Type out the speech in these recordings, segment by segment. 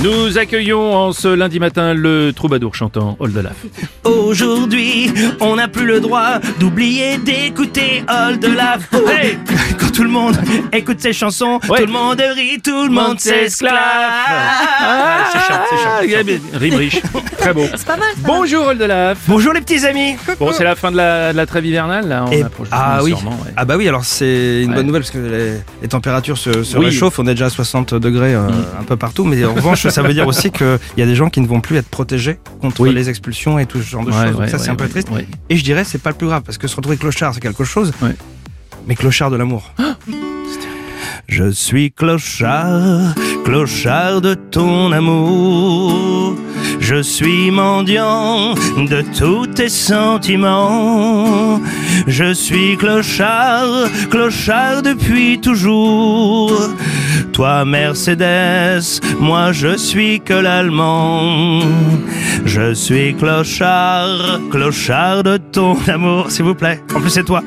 Nous accueillons en ce lundi matin le troubadour chantant Oldelaf. Aujourd'hui, on n'a plus le droit d'oublier d'écouter All de la Hey Quand tout le monde écoute ses chansons, Ouais. tout le monde rit, tout le monde s'esclave. Ah, c'est chiant, c'est chiant. Rime riche. Très beau. C'est pas mal. ça. Bonjour Oldelaf. Bonjour les petits amis. Bon, c'est la fin de la, de la trêve hivernale, là. On Et- approche ah oui. sûrement, ouais. Ah bah oui, alors c'est une Ouais. bonne nouvelle parce que les, les températures se, se Oui. Mm. réchauffent. On est déjà à 60 degrés euh, un peu partout, mais en revanche, ça veut dire aussi qu'il y a des gens qui ne vont plus être protégés contre Oui. les expulsions et tout ce genre de Ouais, choses. Ouais, ça, c'est un peu triste. Et je dirais, c'est pas le plus grave parce que se retrouver clochard, c'est quelque chose. Mais clochard de l'amour. Je suis clochard, clochard de ton amour. Je suis mendiant de tous tes sentiments. Je suis clochard, clochard depuis toujours. Toi Mercedes, moi je suis que l'allemand. Je suis clochard, clochard de ton amour, s'il vous plaît. En plus c'est toi.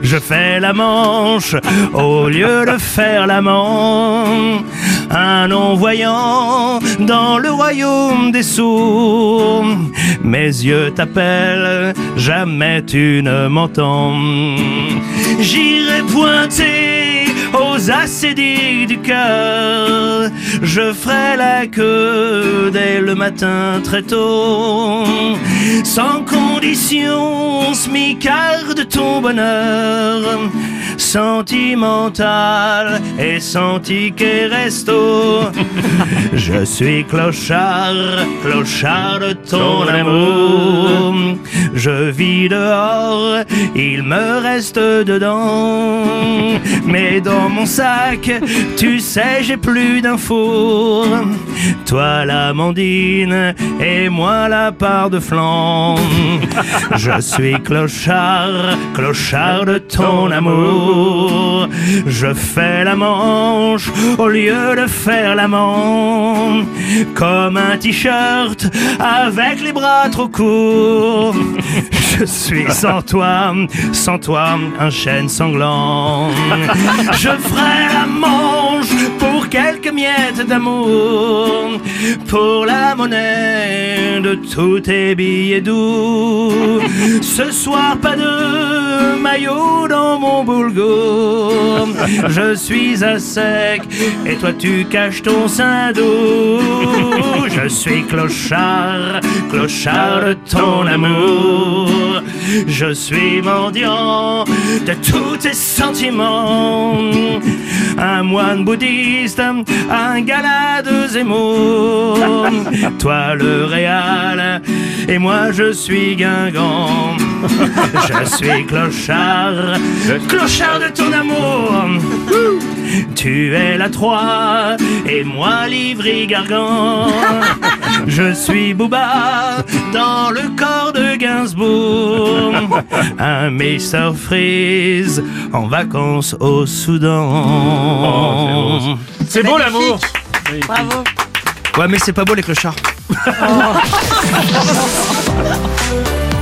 Je fais la manche au lieu de faire l'amant. Un non-voyant dans le royaume des sourds. Mes yeux t'appellent, jamais tu ne m'entends. J'irai pointer du cœur. Je ferai la queue dès le matin très tôt. Sans condition, smicard de ton bonheur. Sentimental et sans ticket resto. Je suis clochard, clochard de ton amour. Je vis dehors, il me reste dedans. Mais dans mon sac, tu sais, j'ai plus d'infos. Toi l'amandine et moi la part de flan. Je suis clochard, clochard de ton amour. Je fais la manche au lieu de faire l'amant. Comme un t-shirt avec les bras trop courts. Je suis sans toi, sans toi, un chêne sanglant. Je ferai la manche pour quelques miettes d'amour. Pour la monnaie de tous tes billets doux. Ce soir, pas de maillot dans mon boulgour. Je suis à sec et toi tu caches ton sein d'eau. Je suis clochard, clochard de ton amour. Je suis mendiant de tous tes sentiments. Un moine bouddhiste, un gala de Zemmour. Toi le réal et moi je suis Guingamp. Je suis clochard, clochard de ton amour. Tu es la Troie et moi l'Ivry Gargan. Je suis Booba dans le corps de Gainsbourg. Un Mr. Freeze en vacances au Soudan. C'est beau l'amour Bravo. Ouais, mais c'est pas beau les clochards. Ha ha ha ha ha!